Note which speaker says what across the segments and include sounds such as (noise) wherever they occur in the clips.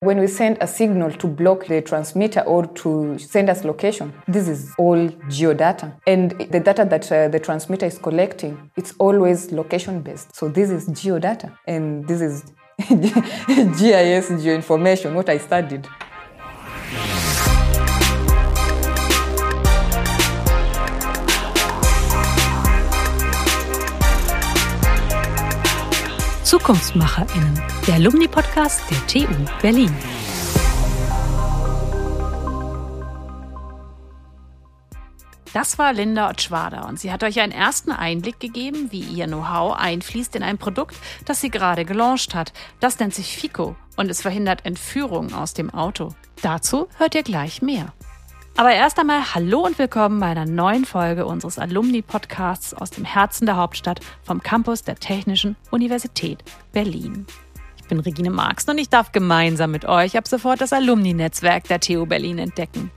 Speaker 1: When we send a signal to block the transmitter or to send us location, this is all geodata. And the data that uh, the transmitter is collecting, it's always location based. So this is geodata. And this is (laughs) GIS, geoinformation, what I studied.
Speaker 2: ZukunftsmacherInnen, der Alumni-Podcast der TU Berlin. Das war Linda Otschwader und sie hat euch einen ersten Einblick gegeben, wie ihr Know-how einfließt in ein Produkt, das sie gerade gelauncht hat. Das nennt sich FICO und es verhindert Entführungen aus dem Auto. Dazu hört ihr gleich mehr. Aber erst einmal Hallo und willkommen bei einer neuen Folge unseres Alumni-Podcasts aus dem Herzen der Hauptstadt vom Campus der Technischen Universität Berlin. Ich bin Regine Marx und ich darf gemeinsam mit euch ab sofort das Alumni-Netzwerk der TU Berlin entdecken.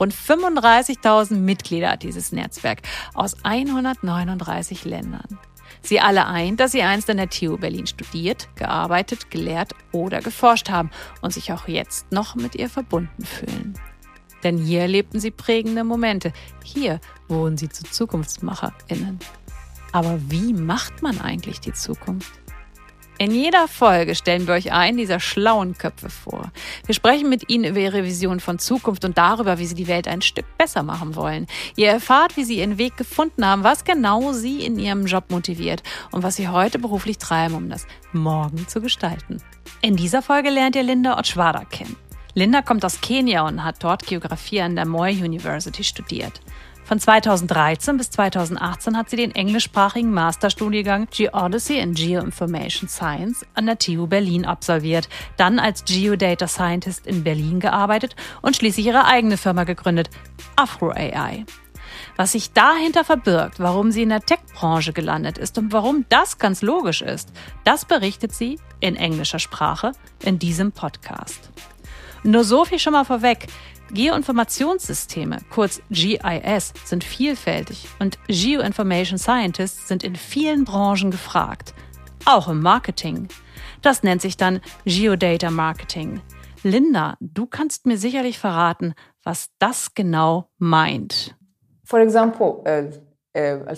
Speaker 2: Rund 35.000 Mitglieder hat dieses Netzwerk aus 139 Ländern. Sie alle ein, dass sie einst an der TU Berlin studiert, gearbeitet, gelehrt oder geforscht haben und sich auch jetzt noch mit ihr verbunden fühlen. Denn hier erlebten sie prägende Momente. Hier wurden sie zu ZukunftsmacherInnen. Aber wie macht man eigentlich die Zukunft? In jeder Folge stellen wir euch einen dieser schlauen Köpfe vor. Wir sprechen mit ihnen über ihre Vision von Zukunft und darüber, wie sie die Welt ein Stück besser machen wollen. Ihr erfahrt, wie sie ihren Weg gefunden haben, was genau sie in ihrem Job motiviert und was sie heute beruflich treiben, um das Morgen zu gestalten. In dieser Folge lernt ihr Linda Otschwada kennen. Linda kommt aus Kenia und hat dort Geografie an der Moy University studiert. Von 2013 bis 2018 hat sie den englischsprachigen Masterstudiengang Geodesy and Geoinformation Science an der TU Berlin absolviert, dann als Geodata Scientist in Berlin gearbeitet und schließlich ihre eigene Firma gegründet, Afro AI. Was sich dahinter verbirgt, warum sie in der Tech-Branche gelandet ist und warum das ganz logisch ist, das berichtet sie in englischer Sprache in diesem Podcast. Nur so viel schon mal vorweg. Geoinformationssysteme, kurz GIS, sind vielfältig und Geoinformation Scientists sind in vielen Branchen gefragt. Auch im Marketing. Das nennt sich dann Geodata Marketing. Linda, du kannst mir sicherlich verraten, was das genau meint.
Speaker 1: For example, uh, uh,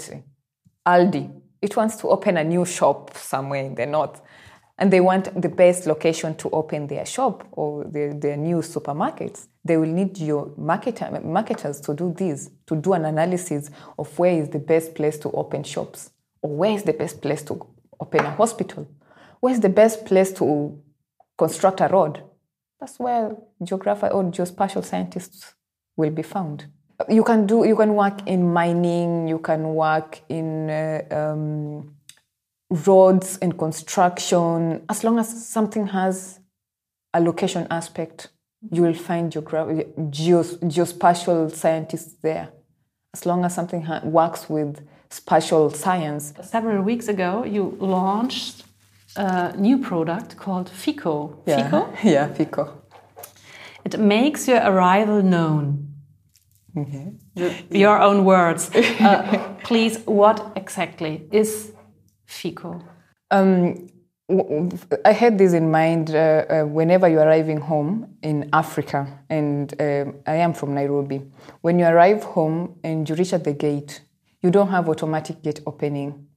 Speaker 1: Aldi. It wants to open a new shop somewhere in the north. And they want the best location to open their shop or their, their new supermarkets, they will need your marketer, marketers to do this, to do an analysis of where is the best place to open shops, or where is the best place to open a hospital, where is the best place to construct a road. That's where geographer or geospatial scientists will be found. You can do, you can work in mining, you can work in uh, um, roads and construction, as long as something has a location aspect, you will find geogra- geos- geospatial scientists there. As long as something ha- works with spatial science.
Speaker 2: Several weeks ago, you launched a new product called FICO.
Speaker 1: Yeah.
Speaker 2: FICO? (laughs)
Speaker 1: Yeah, FICO.
Speaker 2: It makes your arrival known.
Speaker 1: Okay.
Speaker 2: Your own words. (laughs) Uh, please, what exactly is FICO?
Speaker 1: Um, I had this in mind uh, uh, whenever you're arriving home in Africa, and um, I am from Nairobi. When you arrive home and you reach at the gate, you don't have automatic gate opening.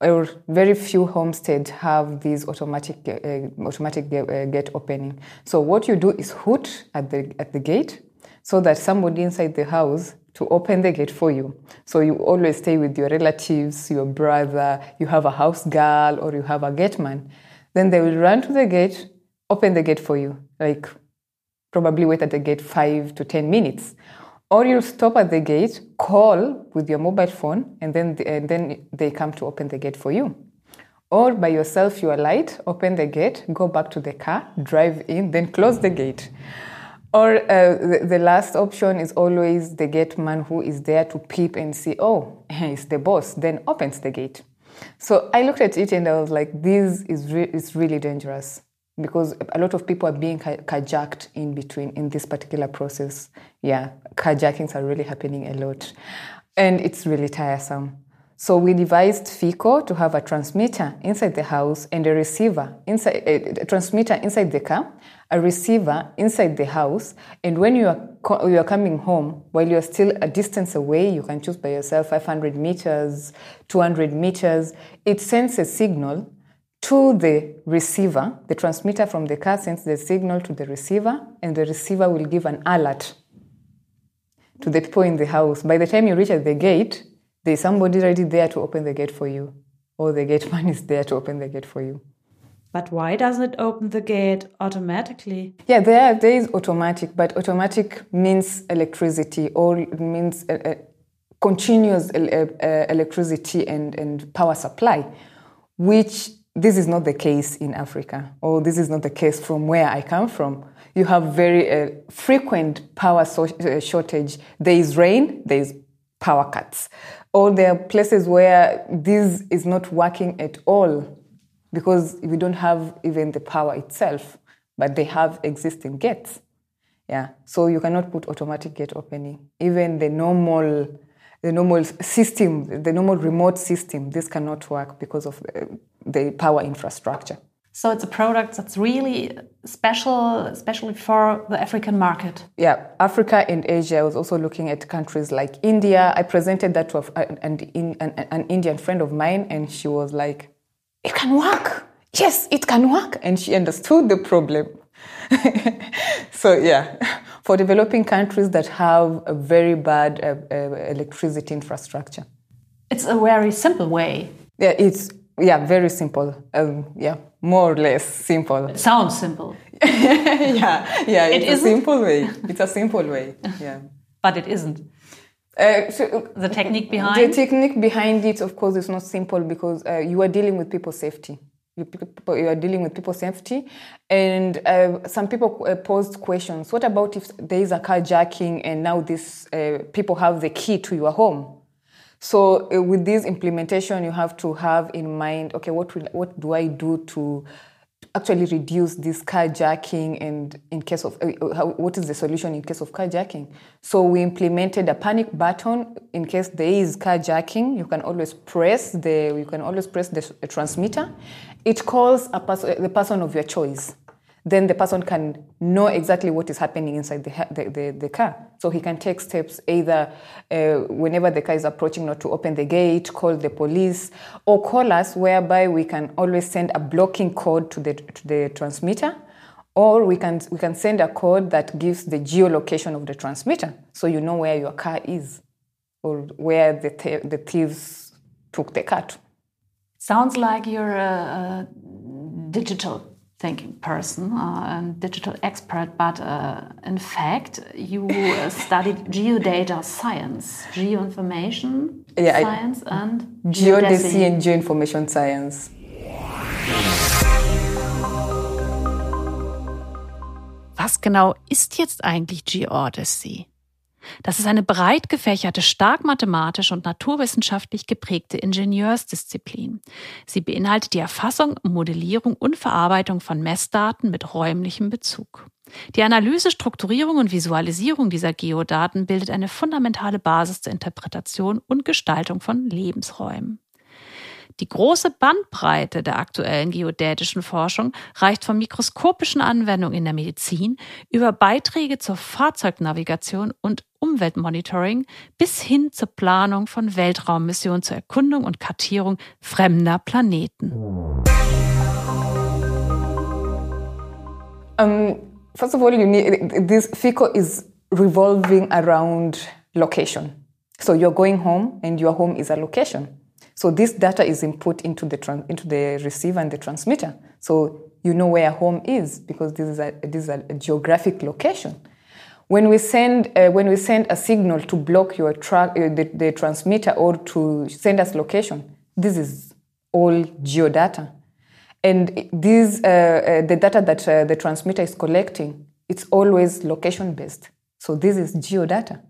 Speaker 1: Or very few homesteads have this automatic uh, automatic uh, gate opening. So what you do is hoot at the at the gate, so that somebody inside the house to open the gate for you. So you always stay with your relatives, your brother, you have a house girl, or you have a gate man. Then they will run to the gate, open the gate for you, like probably wait at the gate five to 10 minutes. Or you'll stop at the gate, call with your mobile phone, and then, and then they come to open the gate for you. Or by yourself, you alight, open the gate, go back to the car, drive in, then close the gate. Or uh, the, the, last option is always the gate man who is there to peep and see, oh, (laughs) it's the boss, then opens the gate. So I looked at it and I was like, this is, re- is really dangerous because a lot of people are being carjacked in between in this particular process. Yeah, carjackings are really happening a lot and it's really tiresome. So we devised FICO to have a transmitter inside the house and a receiver inside a transmitter inside the car, a receiver inside the house. And when you are you are coming home, while you are still a distance away, you can choose by yourself 500 meters, 200 meters. It sends a signal to the receiver. The transmitter from the car sends the signal to the receiver, and the receiver will give an alert to the people in the house. By the time you reach at the gate, there's somebody ready there to open the gate for you, or the gate man is there to open the gate for you.
Speaker 2: But why doesn't it open the gate automatically?
Speaker 1: Yeah, there, there is automatic, but automatic means electricity or it means uh, uh, continuous uh, electricity and, and power supply, which this is not the case in Africa, or this is not the case from where I come from. You have very uh, frequent power so- shortage. There is rain, there is power cuts or there are places where this is not working at all because we don't have even the power itself, but they have existing gates. Yeah, so you cannot put automatic gate opening. Even the normal, the normal system, the normal remote system, this cannot work because of the, power infrastructure.
Speaker 2: So it's a product that's really special, especially for the African market.
Speaker 1: Yeah, Africa and Asia. I was also looking at countries like India. I presented that to an, an, an Indian friend of mine, and she was like, "It can work. Yes, it can work," and she understood the problem. (laughs) so yeah, (laughs) for developing countries that have a very bad uh, uh, electricity infrastructure,
Speaker 2: it's a very simple way.
Speaker 1: Yeah, it's yeah very simple. Um, yeah more or less simple.
Speaker 2: It sounds simple. (laughs)
Speaker 1: yeah, yeah, it's it a simple way. It's a simple way. Yeah.
Speaker 2: but it isn't. Uh, so the technique behind
Speaker 1: the technique behind it, of course, is not simple because uh, you are dealing with people's safety. You, people, you are dealing with people's safety, and uh, some people uh, posed questions. What about if there is a carjacking and now these uh, people have the key to your home? So uh, with this implementation, you have to have in mind, okay, what will, what do I do to actually reduce this carjacking and in case of uh, uh, how, what is the solution in case of carjacking? So we implemented a panic button in case there is carjacking. You can always press the you can always press the transmitter. It calls a person the person of your choice then the person can know exactly what is happening inside the, the, the, the car. So he can take steps either uh, whenever the car is approaching not to open the gate, call the police, or call us whereby we can always send a blocking code to the, to the transmitter. Or we can, we can send a code that gives the geolocation of the transmitter so you know where your car is or where the, th- the thieves took the car to.
Speaker 2: Sounds like you're a, a digital thinking person uh, and digital expert, but uh, in fact, you uh, (laughs) studied geodata science, geoinformation yeah, science, I, and
Speaker 1: geodesy and geoinformation science.
Speaker 2: Was genau ist jetzt eigentlich Geodesy? Das ist eine breit gefächerte, stark mathematisch und naturwissenschaftlich geprägte Ingenieursdisziplin. Sie beinhaltet die Erfassung, Modellierung und Verarbeitung von Messdaten mit räumlichem Bezug. Die Analyse, Strukturierung und Visualisierung dieser Geodaten bildet eine fundamentale Basis zur Interpretation und Gestaltung von Lebensräumen. Die große Bandbreite der aktuellen geodätischen Forschung reicht von mikroskopischen Anwendungen in der Medizin über Beiträge zur Fahrzeugnavigation und Umweltmonitoring bis hin zur Planung von Weltraummissionen zur Erkundung und Kartierung fremder Planeten.
Speaker 1: Um, first of all, you need, this FICO is revolving around location. So you're going home and your home is a location. So this data is input into the into the receiver and the transmitter. So you know where home is because this is a this is a geographic location. When we send uh, when we send a signal to block your tra- uh, the, the transmitter or to send us location, this is all geodata, and this uh, uh the data that uh, the transmitter is collecting it's always location based. So this is geodata,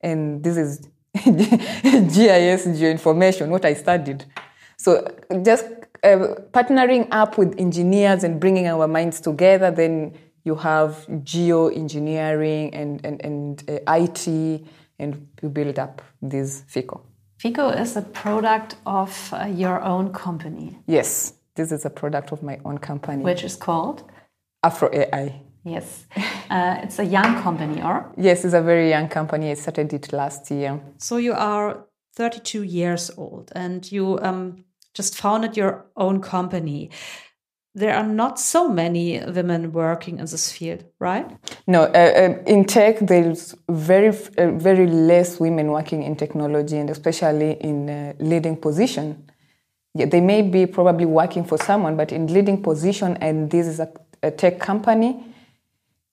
Speaker 1: and this is (laughs) GIS, geoinformation, what I studied. So just uh, partnering up with engineers and bringing our minds together, then you have geoengineering and, and, and uh, IT, and you build up this FICO.
Speaker 2: Fico is a product of uh, your own company.
Speaker 1: Yes, this is a product of my own company.
Speaker 2: Which is called?
Speaker 1: Afro AI.
Speaker 2: Yes. Uh, it's a young company, or?
Speaker 1: Yes, it's a very young company. I started it last year.
Speaker 2: So you are 32 years old and you um, just founded your own company. There are not so many women working in this field, right?
Speaker 1: No, uh, uh, in tech, there's very, uh, very less women working in technology and especially in uh, leading position. Yeah, they may be probably working for someone, but in leading position, and this is a, a tech company,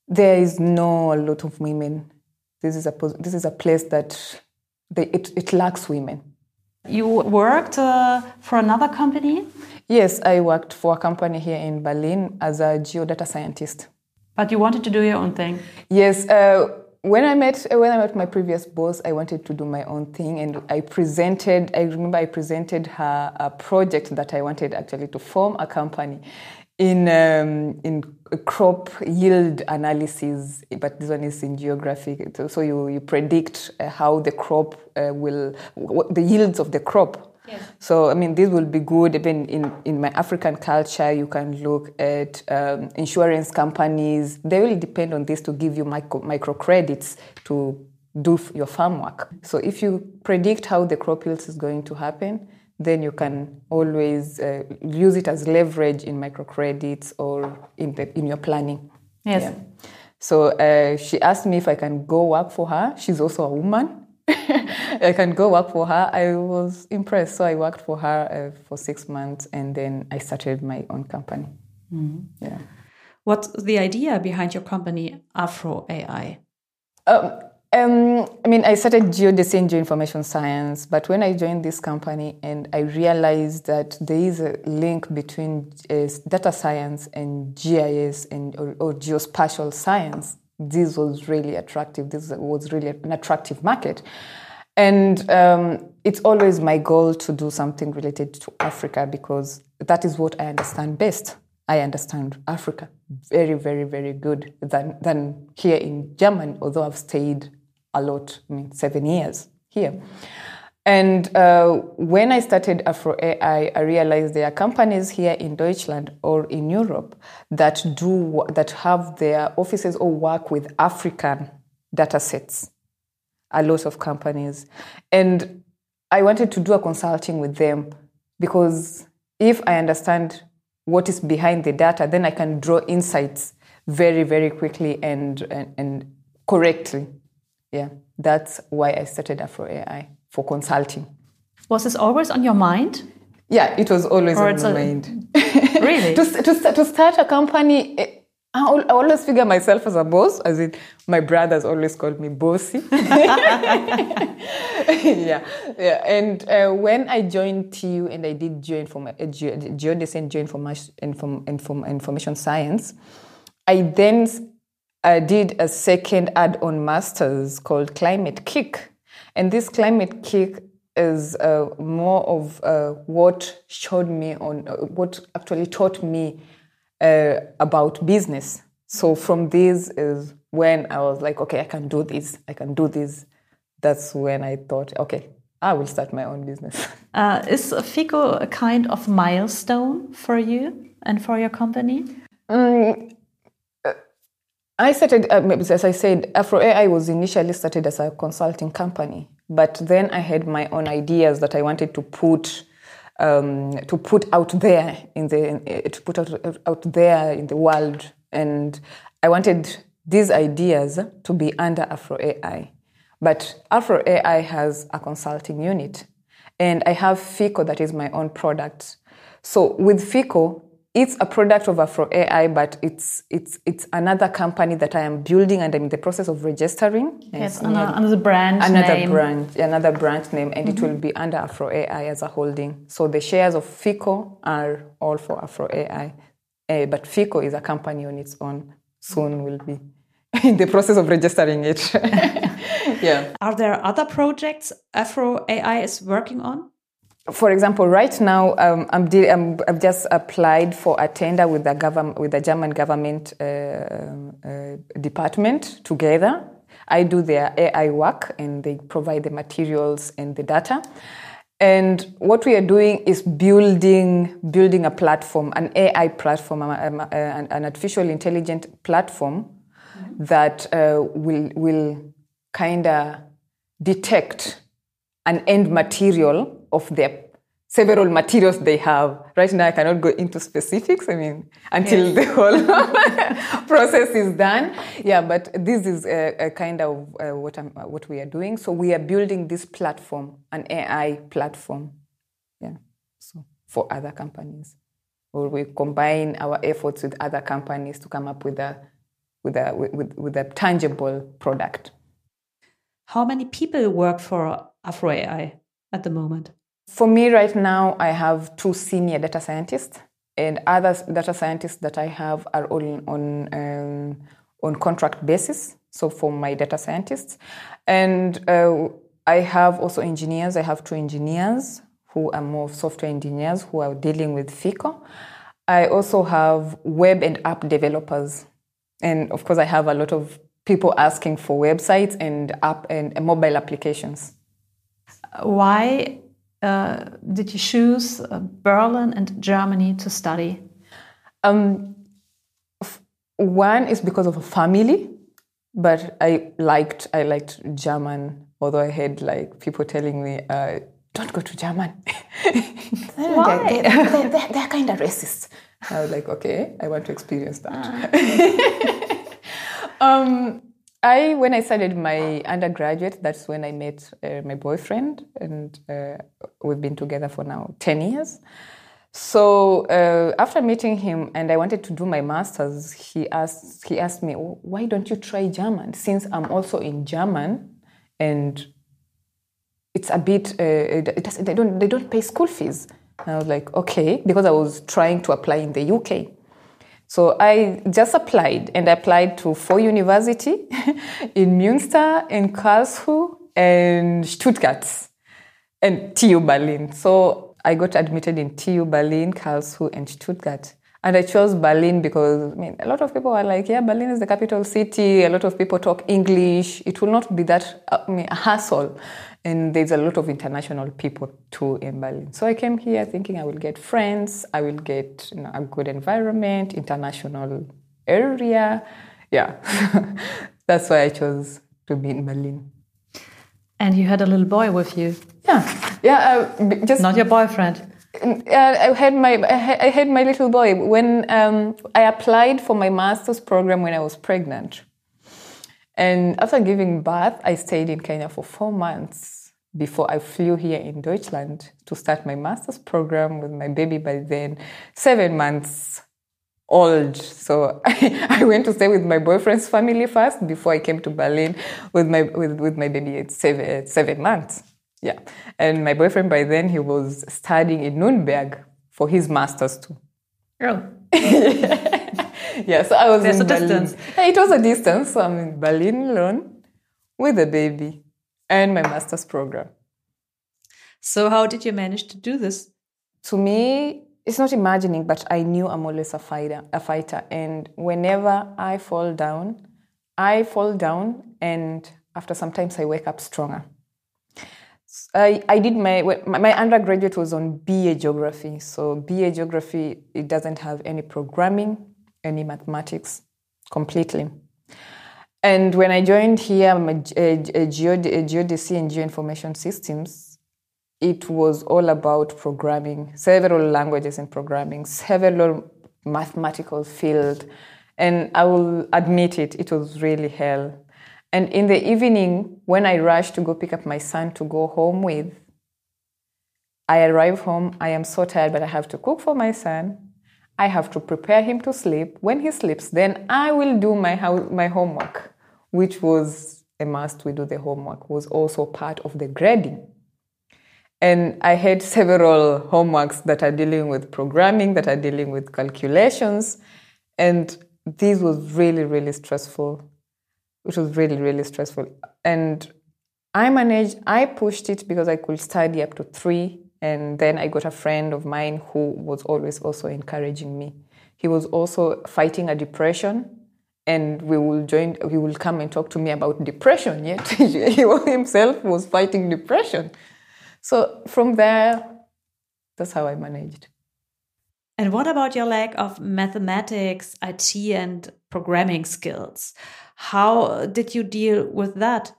Speaker 1: there is no a lot of women. This is a this is a place that they, it, it lacks women.
Speaker 2: You worked uh, for another company?
Speaker 1: Yes, I worked for a company here in Berlin as a geodata scientist.
Speaker 2: But you wanted to do your own thing?
Speaker 1: Yes. Uh, when I met when I met my previous boss, I wanted to do my own thing, and I presented. I remember I presented her a project that I wanted actually to form a company in um, in crop yield analysis, but this one is in geography. So you, you predict uh, how the crop uh, will, what the yields of the crop. Yes. So I mean, this will be good. Even in, in my African culture, you can look at um, insurance companies. They will depend on this to give you micro, micro credits to do your farm work. So if you predict how the crop yields is going to happen, then you can always uh, use it as leverage in microcredits or in, the, in your planning.
Speaker 2: Yes. Yeah.
Speaker 1: So uh, she asked me if I can go work for her. She's also a woman. (laughs) I can go work for her. I was impressed. So I worked for her uh, for six months and then I started my own company. Mm-hmm. Yeah.
Speaker 2: What's the idea behind your company, Afro AI?
Speaker 1: Um, um, I mean, I started geodesy and geoinformation science, but when I joined this company and I realized that there is a link between uh, data science and GIS and or, or, geospatial science, this was really attractive. This was really an attractive market, and um, it's always my goal to do something related to Africa because that is what I understand best. I understand Africa very, very, very good than, than here in Germany, although I've stayed a lot, I mean, seven years here. And uh, when I started Afro AI, I realized there are companies here in Deutschland or in Europe that do that have their offices or work with African data sets. A lot of companies, and I wanted to do a consulting with them because if I understand what is behind the data, then I can draw insights very, very quickly and and, and correctly yeah, that's why I started Afro AI for consulting.
Speaker 2: Was this always on your mind?
Speaker 1: Yeah, it was always or on my a... mind.
Speaker 2: really?
Speaker 1: to, to, to start a company, eh, I always figure myself as a boss, as in my brothers always called me bossy. yeah, yeah. And uh, when I joined TU and I did geoinform- uh, geodesy and geoinformation information science, I then I did a second add on master's called Climate KIC. And this Climate KIC is uh, more of uh, what showed me on uh, what actually taught me uh, about business. So from this is when I was like, okay, I can do this. I can do this. That's when I thought, okay, I will start my own business. (laughs)
Speaker 2: Uh, is FICO a kind of milestone for you and for your company?
Speaker 1: Mm, I started, uh, as I said, Afro AI was initially started as a consulting company, but then I had my own ideas that I wanted to put um, to put out there in the uh, to put out out there in the world, and I wanted these ideas to be under Afro AI. But Afro AI has a consulting unit, and I have FICO that is my own product. So with FICO, it's a product of Afro AI, but it's it's it's another company that I am building and I'm in the process of registering.
Speaker 2: Yes, another, another brand
Speaker 1: another
Speaker 2: name.
Speaker 1: brand, another brand name, and mm-hmm. it will be under Afro AI as a holding. So the shares of FICO are all for Afro AI, uh, but FICO is a company on its own. Soon will be (laughs) in the process of registering it. (laughs) yeah.
Speaker 2: Are there other projects Afro AI is working on?
Speaker 1: For example, right now um, I'm, de- I'm, I've just applied for a tender with the government, with the German government uh, uh, department together. I do their AI work and they provide the materials and the data. And what we are doing is building building a platform, an AI platform, an, an artificial intelligent platform mm-hmm. that uh, will will kind of detect an end material of their several materials they have. Right now, I cannot go into specifics. I mean, until yes. the whole (laughs) process is done. Yeah, but this is a, a kind of uh, what I'm, what we are doing. So we are building this platform, an AI platform. Yeah, so for other companies, or we combine our efforts with other companies to come up with a with a with, with a tangible product.
Speaker 3: How many people work for Afro AI at the moment?
Speaker 1: For me, right now, I have two senior data scientists, and other data scientists that I have are all on um, on contract basis. So for my data scientists, and uh, I have also engineers. I have two engineers who are more software engineers who are dealing with FICO. I also have web and app developers, and of course, I have a lot of people asking for websites and app and, and mobile applications.
Speaker 3: Why uh, did you choose uh, Berlin and Germany to study? Um,
Speaker 1: one is because of a family, but I liked I liked German. Although I had like people telling me, uh, "Don't go to German." (laughs)
Speaker 3: Why?
Speaker 1: They, they, (laughs) they, they're kind of racist. I was like, okay, I want to experience that. Uh. (laughs) um, I when I started my undergraduate, that's when I met uh, my boyfriend, and uh, we've been together for now ten years. So uh, after meeting him, and I wanted to do my masters, he asked he asked me, "Why don't you try German?" Since I'm also in German, and it's a bit uh, it they don't they don't pay school fees. And I was like, okay, because I was trying to apply in the UK. So I just applied and I applied to four university (laughs) in Münster, in Karlsruhe, and Stuttgart, and TU Berlin. So I got admitted in TU Berlin, Karlsruhe, and Stuttgart. And I chose Berlin because I mean, a lot of people are like, yeah, Berlin is the capital city. A lot of people talk English. It will not be that I mean, a hassle. And there's a lot of international people too in Berlin. So I came here thinking I will get friends, I will get you know, a good environment, international area. Yeah, (laughs) that's why I chose to be in Berlin.
Speaker 3: And you had a little boy with you.
Speaker 1: Yeah, yeah. Uh, just
Speaker 3: not your boyfriend.
Speaker 1: I had my I had my little boy when um, I applied for my master's program when I was pregnant, and after giving birth, I stayed in Kenya for four months before I flew here in Deutschland to start my master's program with my baby by then seven months old. So (laughs) I went to stay with my boyfriend's family first before I came to Berlin with my with, with my baby at seven, seven months. Yeah. And my boyfriend by then, he was studying in Nuremberg for his master's too.
Speaker 3: Oh. (laughs)
Speaker 1: yeah, so I was
Speaker 3: There's
Speaker 1: in
Speaker 3: a
Speaker 1: Berlin.
Speaker 3: distance.
Speaker 1: Yeah, it was a distance. So I'm in Berlin alone with a baby and my master's program.
Speaker 3: So how did you manage to do this?
Speaker 1: To me, it's not imagining, but I knew I'm always a fighter, a fighter. And whenever I fall down, I fall down and after sometimes I wake up stronger. I, I did my my undergraduate was on BA geography. So BA geography it doesn't have any programming, any mathematics, completely. And when I joined here, a, a, a, geodesy and geoinformation systems, it was all about programming, several languages in programming, several mathematical field, and I will admit it, it was really hell and in the evening, when I rush to go pick up my son to go home with, I arrive home, I am so tired, but I have to cook for my son. I have to prepare him to sleep. When he sleeps, then I will do my, house, my homework, which was a must. We do the homework, was also part of the grading. And I had several homeworks that are dealing with programming, that are dealing with calculations. And this was really, really stressful which was really, really stressful. And I managed, I pushed it because I could study up to three. And then I got a friend of mine who was always also encouraging me. He was also fighting a depression and we will join he will come and talk to me about depression yet (laughs) he himself was fighting depression so from there that's how i managed
Speaker 3: and what about your lack of mathematics it and programming skills how did you deal with that?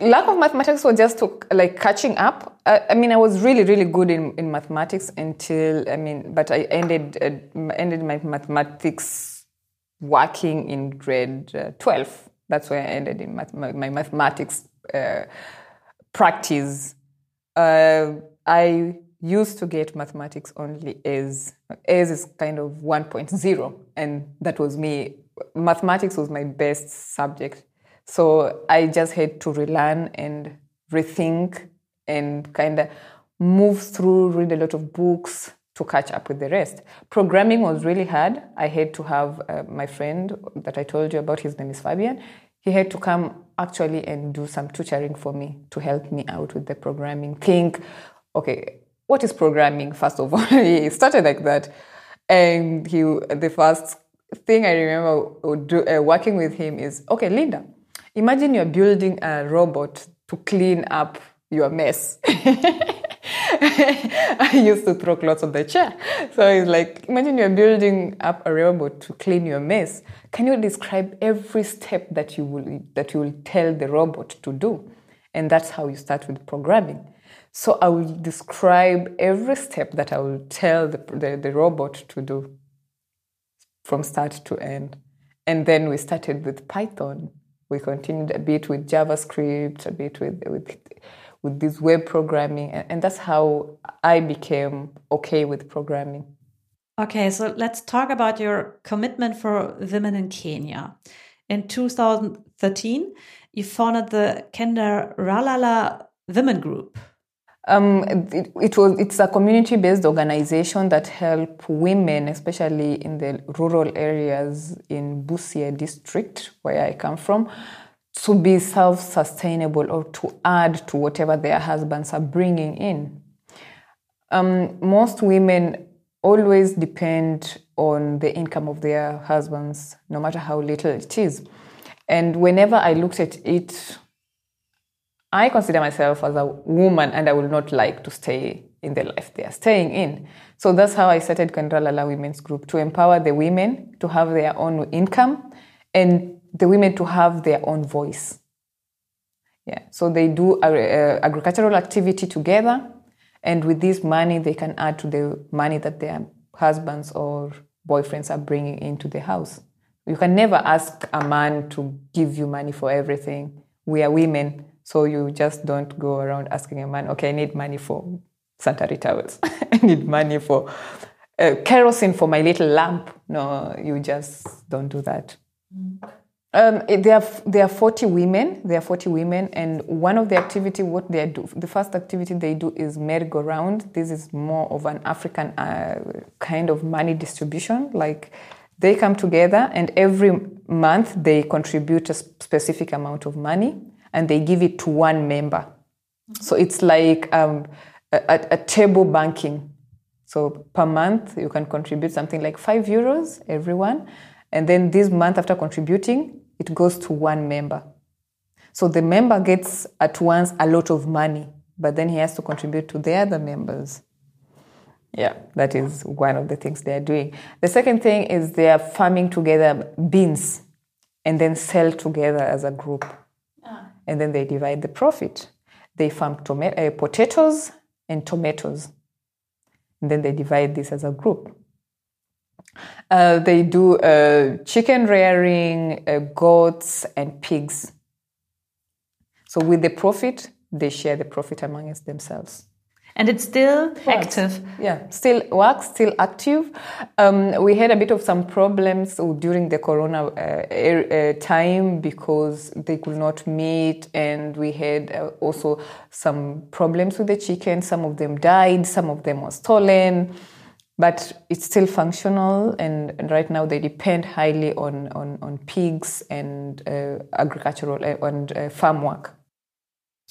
Speaker 1: Lack of mathematics was just to, like catching up. I, I, mean i was really really good in, in mathematics until i mean but i ended uh, ended my mathematics working in grade uh, 12 that's where i ended in math, my, my, mathematics uh, practice. Uh, i used to get mathematics only as as is kind of 1.0 and that was me mathematics was my best subject so I just had to relearn and rethink and kind of move through, read a lot of books to catch up with the rest. Programming was really hard. I had to have uh, my friend that I told you about, his name is Fabian. He had to come actually and do some tutoring for me to help me out with the programming. Think, okay, what is programming, first of all? (laughs) he started like that. And he, the first thing I remember do, uh, working with him is, okay, Linda, Imagine you're building a robot to clean up your mess. (laughs) I used to throw clothes on the chair. So it's like, imagine you're building up a robot to clean your mess. Can you describe every step that you will that you will tell the robot to do? And that's how you start with programming. So I will describe every step that I will tell the, the, the robot to do from start to end. And then we started with Python we continued a bit with JavaScript, a bit with with with this web programming, and, and that's how I became okay with programming.
Speaker 3: Okay, so let's talk about your commitment for women in Kenya. In 2013, you founded the Kendaralala Women Group.
Speaker 1: Um, it, it, was it's a community-based organization that help women, especially in the rural areas in Busia district, where I come from, to be self-sustainable or to add to whatever their husbands are bringing in. Um, most women always depend on the income of their husbands, no matter how little it is. And whenever I looked at it I consider myself as a woman and I would not like to stay in the life they are staying in. So that's how I started Kendaralala Women's Group to empower the women to have their own income and the women to have their own voice. Yeah, so they do uh, agricultural activity together, and with this money, they can add to the money that their husbands or boyfriends are bringing into the house. You can never ask a man to give you money for everything. We are women so you just don't go around asking a man, okay, I need money for sanitary towels. (laughs) I need money for uh, kerosene for my little lamp. No, you just don't do that. Um, there, are, there are 40 women. There are 40 women, and one of the activity, what they do, the first activity they do is merry-go-round. This is more of an African uh, kind of money distribution. Like they come together, and every month they contribute a specific amount of money and they give it to one member. So it's like um, a, a, table banking. So per month, you can contribute something like five euros, everyone. And then this month, after contributing, it goes to one member. So the member gets at once a lot of money, but then he has to contribute to the other members. Yeah, that is one of the things they are doing. The second thing is they are farming together beans and then sell together as a group and then they divide the profit. They farm uh, potatoes and tomatoes, and then they divide this as a group. Uh, they do uh, chicken rearing, uh, goats, and pigs. So with the profit, they share the profit amongst themselves.
Speaker 3: And it's still works. active.
Speaker 1: Yeah, still works, still active. Um, we had a bit of some problems during the corona uh, uh, time because they could not meet, and we had uh, also some problems with the chicken. Some of them died, some of them were stolen, but it's still functional. And, and right now, they depend highly on on, on pigs and uh, agricultural uh, and uh, farm work.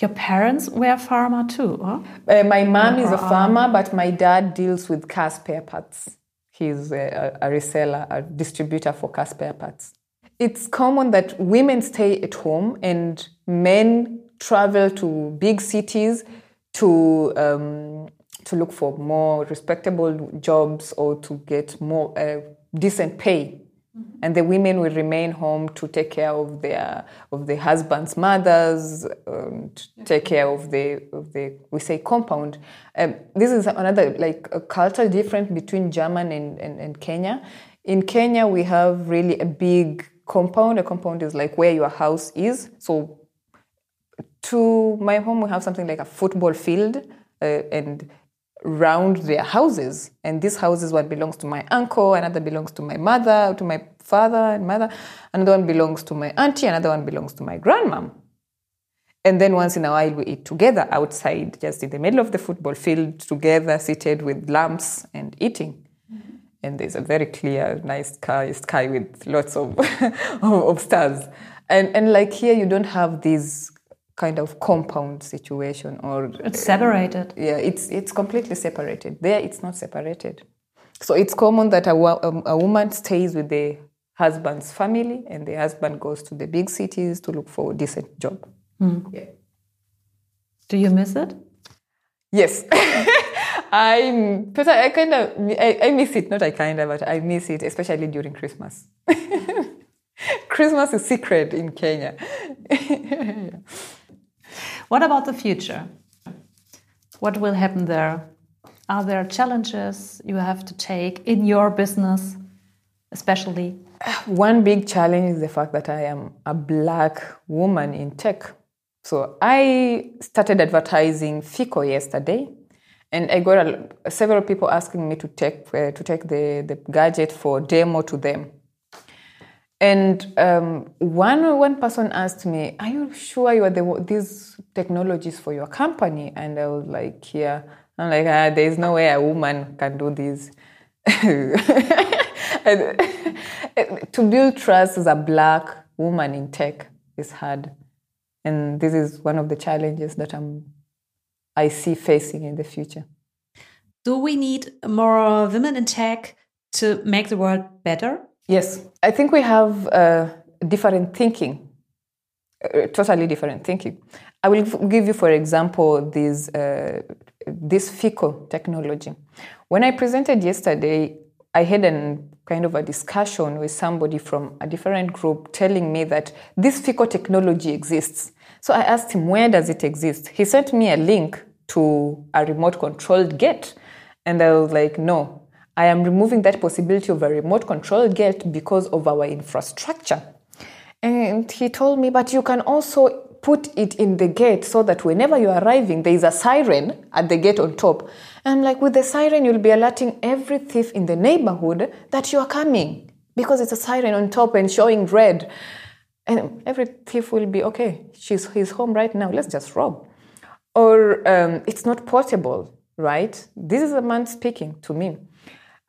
Speaker 3: Your parents were a farmer too, huh?
Speaker 1: Uh, my mom is a farmer, but my dad deals with car spare parts. He's a, a reseller, a distributor for car spare parts. it's common that women stay at home and men travel to big cities to um, to look for more respectable jobs or to get more uh, decent pay and the women will remain home to take care of their of the husbands mothers and take care of the of the we say compound. Um, this is another like a cultural difference between german and, and, and kenya. In kenya we have really a big compound. A compound is like where your house is. So to my home we have something like a football field uh, and round their houses. And this house is what belongs to my uncle another belongs to my mother to my father and mother another one belongs to my auntie another one belongs to my grandmom. And then once in a while we eat together outside just in the middle of the football field together seated with lamps and eating. Mm-hmm. and there's a very clear nice sky sky with lots of (laughs) of stars. And and like here you don't have these kind of compound situation or
Speaker 3: it's separated.
Speaker 1: yeah it's it's completely separated. There it's not separated. So it's common that a, a, a woman stays with the husband's family and the husband goes to the big cities to look for a decent job.
Speaker 3: Mm. yeah. do you miss it?
Speaker 1: Yes. I'm (laughs) but I, I kind of I, I miss it. Not i kind of but i miss it especially during christmas. (laughs) Christmas is secret in kenya. (laughs) Yeah.
Speaker 3: What about the future? What will happen there? Are there challenges you have to take in your business, especially?
Speaker 1: One big challenge is the fact that I am a black woman in tech. So I started advertising FICO yesterday, and I got a, several people asking me to take uh, to take the, the gadget for demo to them. And um, one one person asked me, "Are you sure you are the these technologies for your company?" And I was like, "Yeah." I'm like, ah, "There is no way a woman can do this." (laughs) (laughs) to build trust as a black woman in tech is hard, and this is one of the challenges that I'm I see facing in the future.
Speaker 3: Do we need more women in tech to make the world better?
Speaker 1: Yes, I think we have uh, different thinking, uh, totally different thinking. I will give you, for example, this, uh, this FICO technology. When I presented yesterday, I had a kind of a discussion with somebody from a different group telling me that this FICO technology exists. So I asked him, where does it exist? He sent me a link to a remote controlled gate. And I was like, no, I am removing that possibility of a remote control gate because of our infrastructure. And he told me, but you can also put it in the gate so that whenever you're arriving, there is a siren at the gate on top. And I'm like, with the siren, you'll be alerting every thief in the neighborhood that you are coming because it's a siren on top and showing red. And every thief will be, okay, she's, he's home right now, let's just rob. Or um, it's not portable, right? This is a man speaking to me.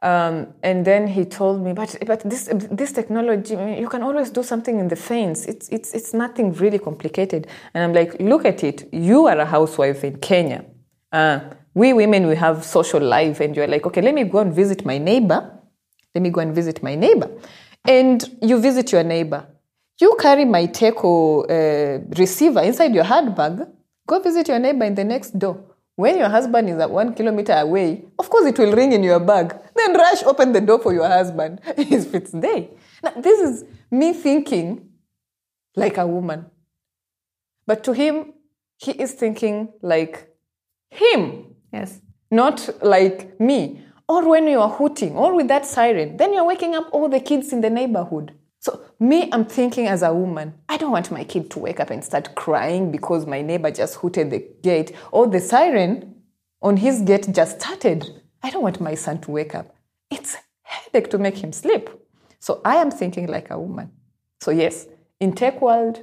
Speaker 1: Um, and then he told me, but but this this technology, you can always do something in the fence. It's it's it's nothing really complicated. And I'm like, look at it. You are a housewife in Kenya. Uh, we women we have social life, and you're like, okay, let me go and visit my neighbor. Let me go and visit my neighbor. And you visit your neighbor. You carry my Teco uh, receiver inside your handbag. Go visit your neighbor in the next door. When your husband is at one kilometer away, of course it will ring in your bag. Then rush, open the door for your husband if it's there. Now, this is me thinking like a woman. But to him, he is thinking like him.
Speaker 3: Yes.
Speaker 1: Not like me. Or when you are hooting, or with that siren, then you're waking up all the kids in the neighborhood. So, me, I'm thinking as a woman, I don't want my kid to wake up and start crying because my neighbor just hooted the gate or the siren on his gate just started. I don't want my son to wake up. It's headache to make him sleep. So, I am thinking like a woman. So, yes, in tech world,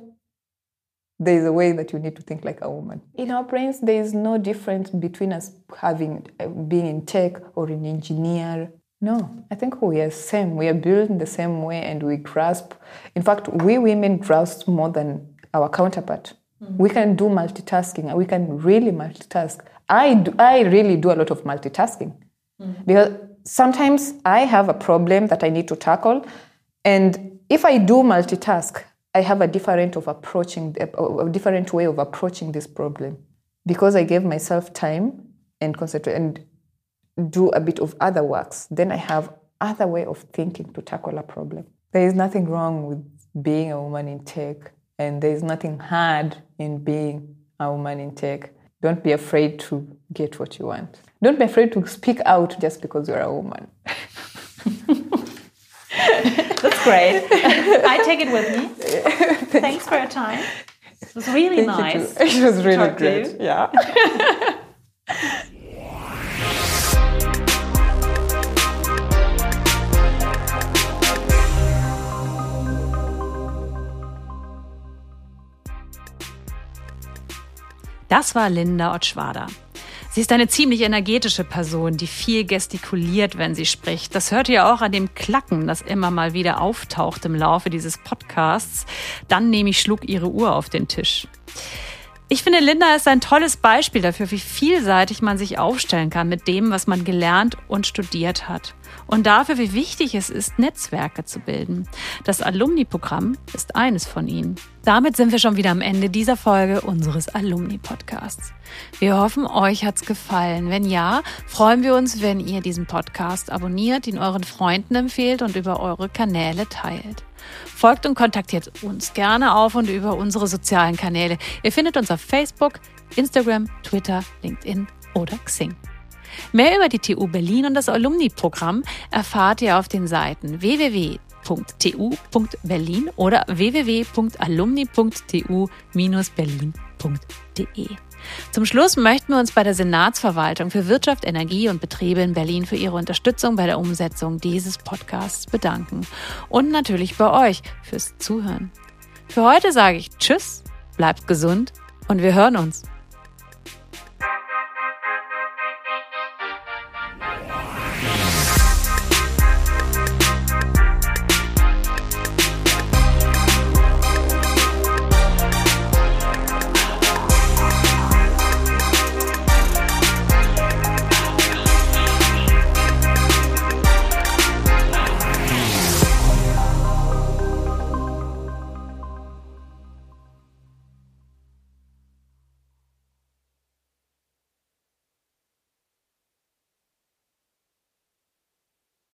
Speaker 1: there is a way that you need to think like a woman. In our brains, there is no difference between us having uh, being in tech or an engineer no, I think we are same. We are built in the same way, and we grasp. In fact, we women grasp more than our counterpart. Mm-hmm. We can do multitasking. And we can really multitask. I do, I really do a lot of multitasking mm-hmm. because sometimes I have a problem that I need to tackle, And if I do multitask, I have a different of approaching a different way of approaching this problem because I gave myself time and concentrate and do a bit of other works. Then I have other way of thinking to tackle a problem. There is nothing wrong with being a woman in tech, and there is nothing hard in being a woman in tech. Don't be afraid to get what you want. Don't be afraid to speak out just because you're a woman.
Speaker 3: That's great. I take it with me. Thanks for your time. It was really
Speaker 1: Thank
Speaker 3: nice.
Speaker 1: It was really great. Yeah.
Speaker 2: Das war Linda Otschwader. Sie ist eine ziemlich energetische Person, die viel gestikuliert, wenn sie spricht. Das hört ihr auch an dem Klacken, das immer mal wieder auftaucht im Laufe dieses Podcasts. Dann nehme ich Schluck ihre Uhr auf den Tisch. Ich finde, Linda ist ein tolles Beispiel dafür, wie vielseitig man sich aufstellen kann mit dem, was man gelernt und studiert hat. Und dafür, wie wichtig es ist, Netzwerke zu bilden. Das Alumni-Programm ist eines von ihnen. Damit sind wir schon wieder am Ende dieser Folge unseres Alumni-Podcasts. Wir hoffen, euch hat's gefallen. Wenn ja, freuen wir uns, wenn ihr diesen Podcast abonniert, ihn euren Freunden empfehlt und über eure Kanäle teilt. Folgt und kontaktiert uns gerne auf und über unsere sozialen Kanäle. Ihr findet uns auf Facebook, Instagram, Twitter, LinkedIn oder Xing. Mehr über die TU Berlin und das Alumni-Programm erfahrt ihr auf den Seiten www.tu.berlin oder www.alumni.tu-berlin.de. Zum Schluss möchten wir uns bei der Senatsverwaltung für Wirtschaft, Energie und Betriebe in Berlin für ihre Unterstützung bei der Umsetzung dieses Podcasts bedanken. Und natürlich bei euch fürs Zuhören. Für heute sage ich Tschüss, bleibt gesund und wir hören uns.